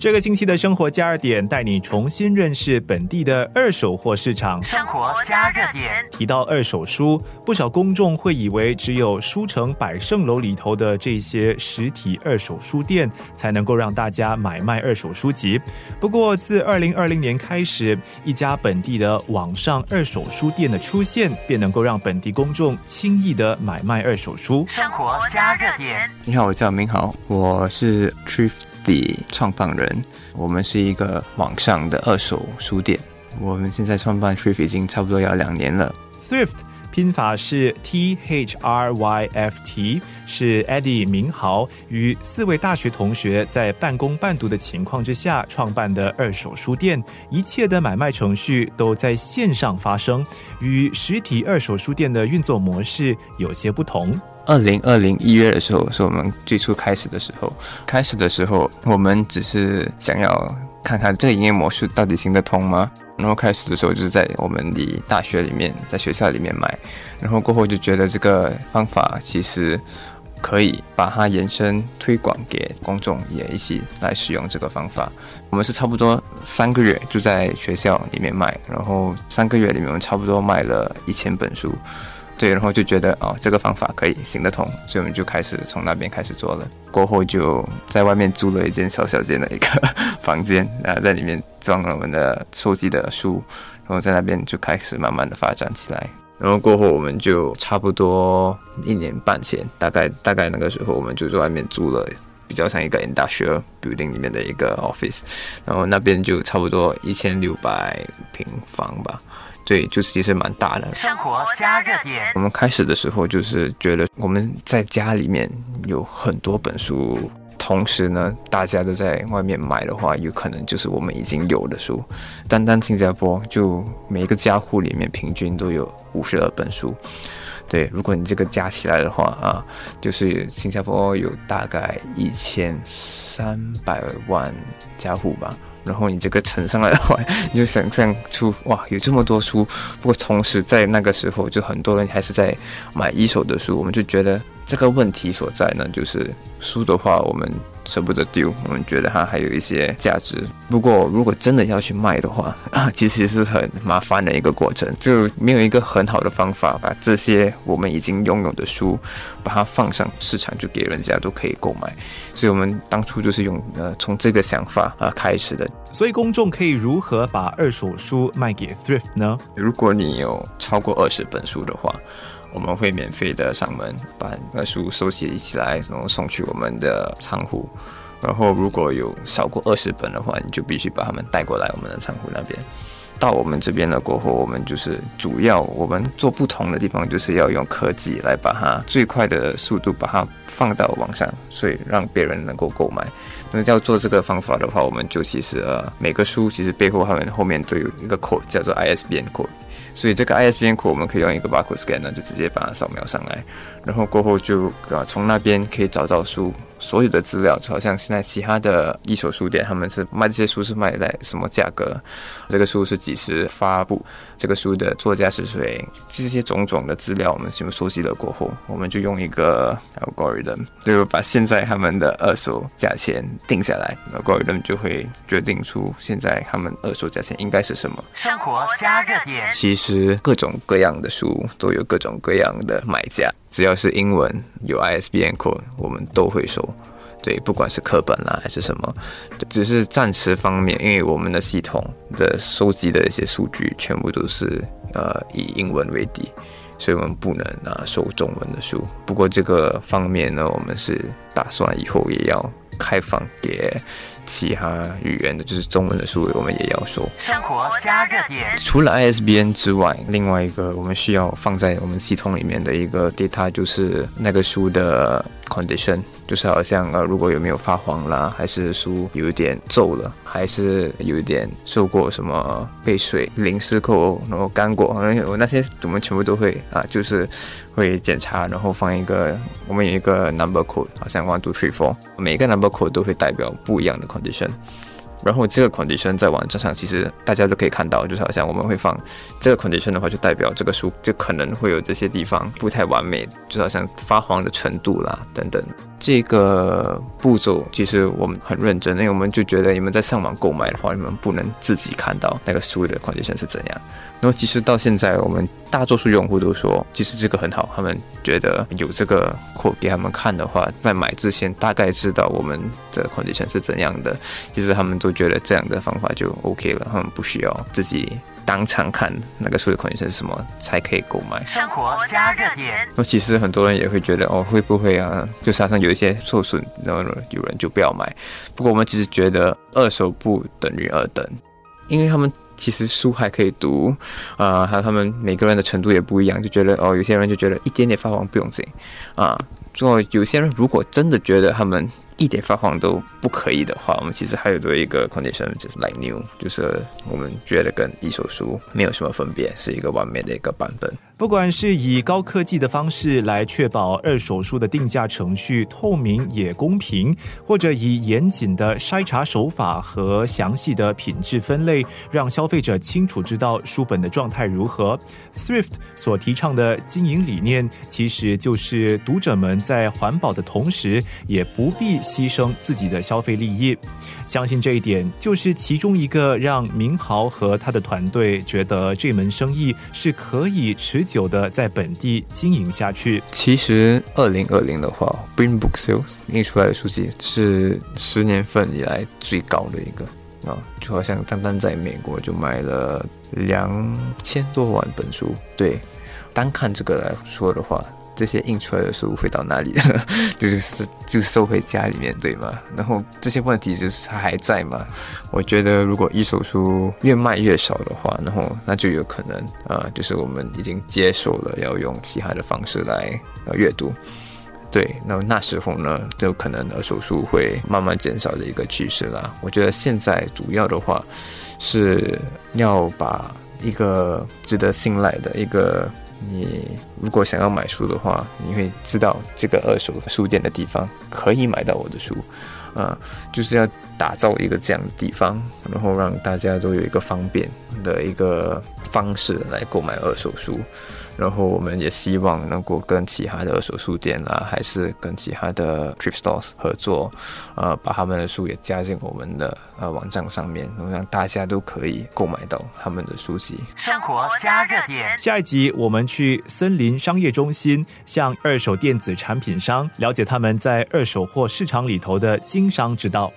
这个星期的生活加热点带你重新认识本地的二手货市场。生活加热点提到二手书，不少公众会以为只有书城百盛楼里头的这些实体二手书店才能够让大家买卖二手书籍。不过，自二零二零年开始，一家本地的网上二手书店的出现，便能够让本地公众轻易的买卖二手书。生活加热点，你好，我叫明豪，我是 Thrift。创办人，我们是一个网上的二手书店。我们现在创办 Thrift 已经差不多要两年了。Thrift 拼法是 T H R Y F T，是 Eddie 明豪与四位大学同学在半工半读的情况之下创办的二手书店。一切的买卖程序都在线上发生，与实体二手书店的运作模式有些不同。二零二零一月的时候是我们最初开始的时候。开始的时候，我们只是想要看看这个营业模式到底行得通吗？然后开始的时候就是在我们的大学里面，在学校里面买。然后过后就觉得这个方法其实可以把它延伸推广给公众，也一起来使用这个方法。我们是差不多三个月就在学校里面卖，然后三个月里面我们差不多卖了一千本书。对，然后就觉得哦，这个方法可以行得通，所以我们就开始从那边开始做了。过后就在外面租了一间小小间的一个 房间，然后在里面装了我们的收集的书，然后在那边就开始慢慢的发展起来。然后过后我们就差不多一年半前，大概大概那个时候，我们就在外面租了比较像一个 industrial building 里面的一个 office，然后那边就差不多一千六百平方吧。对，就其实蛮大的。生活加热点。我们开始的时候就是觉得我们在家里面有很多本书，同时呢，大家都在外面买的话，有可能就是我们已经有的书。单单新加坡就每一个家户里面平均都有五十二本书。对，如果你这个加起来的话啊，就是新加坡有大概一千三百万家户吧。然后你这个乘上来的话，你就想象出哇，有这么多书。不过同时在那个时候，就很多人还是在买一手的书。我们就觉得这个问题所在呢，就是书的话，我们。舍不得丢，我们觉得它还有一些价值。不过，如果真的要去卖的话，啊，其实是很麻烦的一个过程，就没有一个很好的方法把这些我们已经拥有的书，把它放上市场，就给人家都可以购买。所以我们当初就是用呃从这个想法啊开始的。所以公众可以如何把二手书卖给 Thrift 呢？如果你有超过二十本书的话。我们会免费的上门把那书收集起来，然后送去我们的仓库。然后如果有少过二十本的话，你就必须把它们带过来我们的仓库那边。到我们这边了过后，我们就是主要我们做不同的地方，就是要用科技来把它最快的速度把它放到网上，所以让别人能够购买。那要做这个方法的话，我们就其实呃每个书其实背后他们后面都有一个 code 叫做 ISBN code。所以这个 ISBN code 我们可以用一个 barcode scanner 就直接把它扫描上来，然后过后就啊从那边可以找到书所有的资料，就好像现在其他的一手书店他们是卖这些书是卖在什么价格，这个书是几时发布，这个书的作家是谁，这些种种的资料我们全部收集了过后，我们就用一个 algorithm 就把现在他们的二手价钱定下来，algorithm 就会决定出现在他们二手价钱应该是什么。生活加热点。其实各种各样的书都有各种各样的买家，只要是英文有 ISBN code，我们都会收。对，不管是课本啦还是什么，只是暂时方面，因为我们的系统的收集的一些数据全部都是呃以英文为底，所以我们不能啊收中文的书。不过这个方面呢，我们是打算以后也要开放给。其他语言的，就是中文的书，我们也要说。生活加热点。除了 ISBN 之外，另外一个我们需要放在我们系统里面的一个 data，就是那个书的 condition，就是好像呃，如果有没有发黄啦，还是书有一点皱了，还是有一点受过什么被水淋湿过，然后干过，好像我那些我们全部都会啊，就是会检查，然后放一个，我们有一个 number code，好像 one two three four，每一个 number code 都会代表不一样的 condition，condition，然后这个 condition 在网站上其实大家都可以看到，就是好像我们会放这个 condition 的话，就代表这个书就可能会有这些地方不太完美，就好像发黄的程度啦等等。这个步骤其实我们很认真，因为我们就觉得你们在上网购买的话，你们不能自己看到那个书的 condition 是怎样。然后其实到现在，我们大多数用户都说，其实这个很好，他们觉得有这个货给他们看的话，在买之前大概知道我们的 condition 是怎样的。其实他们都觉得这样的方法就 OK 了，他们不需要自己当场看那个书的 condition 是什么才可以购买。生活加热点，那其实很多人也会觉得，哦，会不会啊，就沙上有一些受损，然后有人就不要买。不过我们其实觉得二手不等于二等，因为他们。其实书还可以读，啊，还有他们每个人的程度也不一样，就觉得哦，有些人就觉得一点点发黄不用紧，啊，做有些人如果真的觉得他们。一点发黄都不可以的话，我们其实还有做一个 condition，就是 like new，就是我们觉得跟一手书没有什么分别，是一个完美的一个版本。不管是以高科技的方式来确保二手书的定价程序透明也公平，或者以严谨的筛查手法和详细的品质分类，让消费者清楚知道书本的状态如何，Thrift 所提倡的经营理念，其实就是读者们在环保的同时，也不必。牺牲自己的消费利益，相信这一点就是其中一个让明豪和他的团队觉得这门生意是可以持久的在本地经营下去。其实，二零二零的话，Bring Book Sales 印出来的书籍是十年份以来最高的一个啊，就好像单单在美国就卖了两千多万本书。对，单看这个来说的话。这些印出来的书会到哪里？就是就收回家里面，对吗？然后这些问题就是它还在吗？我觉得如果一手书越卖越少的话，然后那就有可能啊，就是我们已经接受了要用其他的方式来呃阅读。对，那么那时候呢，就可能二手书会慢慢减少的一个趋势啦。我觉得现在主要的话是要把一个值得信赖的一个。你如果想要买书的话，你会知道这个二手书店的地方可以买到我的书，啊，就是要打造一个这样的地方，然后让大家都有一个方便的一个方式来购买二手书。然后我们也希望能够跟其他的二手书店啦，还是跟其他的 thrift stores 合作，呃，把他们的书也加进我们的呃网站上面，让大家都可以购买到他们的书籍。生活加热点。下一集我们去森林商业中心，向二手电子产品商了解他们在二手货市场里头的经商之道。